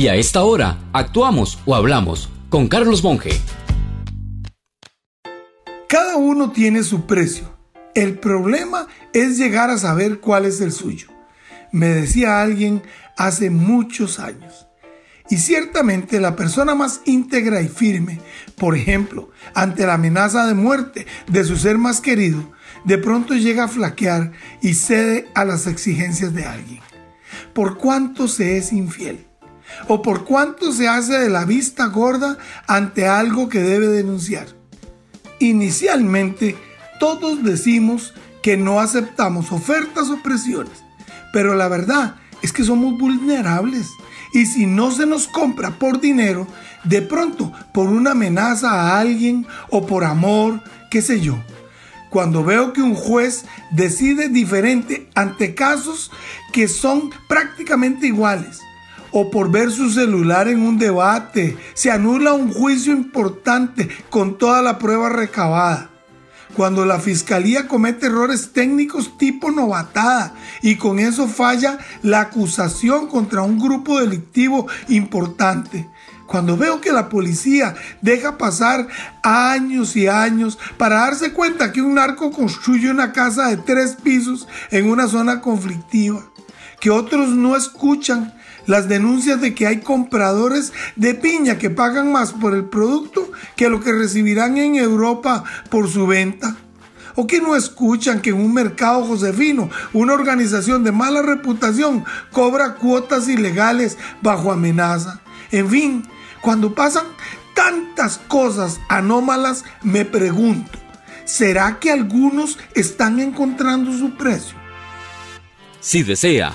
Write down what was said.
Y a esta hora, actuamos o hablamos con Carlos Monge. Cada uno tiene su precio. El problema es llegar a saber cuál es el suyo. Me decía alguien hace muchos años. Y ciertamente la persona más íntegra y firme, por ejemplo, ante la amenaza de muerte de su ser más querido, de pronto llega a flaquear y cede a las exigencias de alguien. ¿Por cuánto se es infiel? ¿O por cuánto se hace de la vista gorda ante algo que debe denunciar? Inicialmente, todos decimos que no aceptamos ofertas o presiones, pero la verdad es que somos vulnerables. Y si no se nos compra por dinero, de pronto por una amenaza a alguien o por amor, qué sé yo, cuando veo que un juez decide diferente ante casos que son prácticamente iguales, o por ver su celular en un debate, se anula un juicio importante con toda la prueba recabada. Cuando la fiscalía comete errores técnicos tipo novatada y con eso falla la acusación contra un grupo delictivo importante cuando veo que la policía deja pasar años y años para darse cuenta que un narco construye una casa de tres pisos en una zona conflictiva, que otros no escuchan las denuncias de que hay compradores de piña que pagan más por el producto que lo que recibirán en Europa por su venta. O que no escuchan que en un mercado josefino una organización de mala reputación cobra cuotas ilegales bajo amenaza. En fin, cuando pasan tantas cosas anómalas, me pregunto, ¿será que algunos están encontrando su precio? Si desea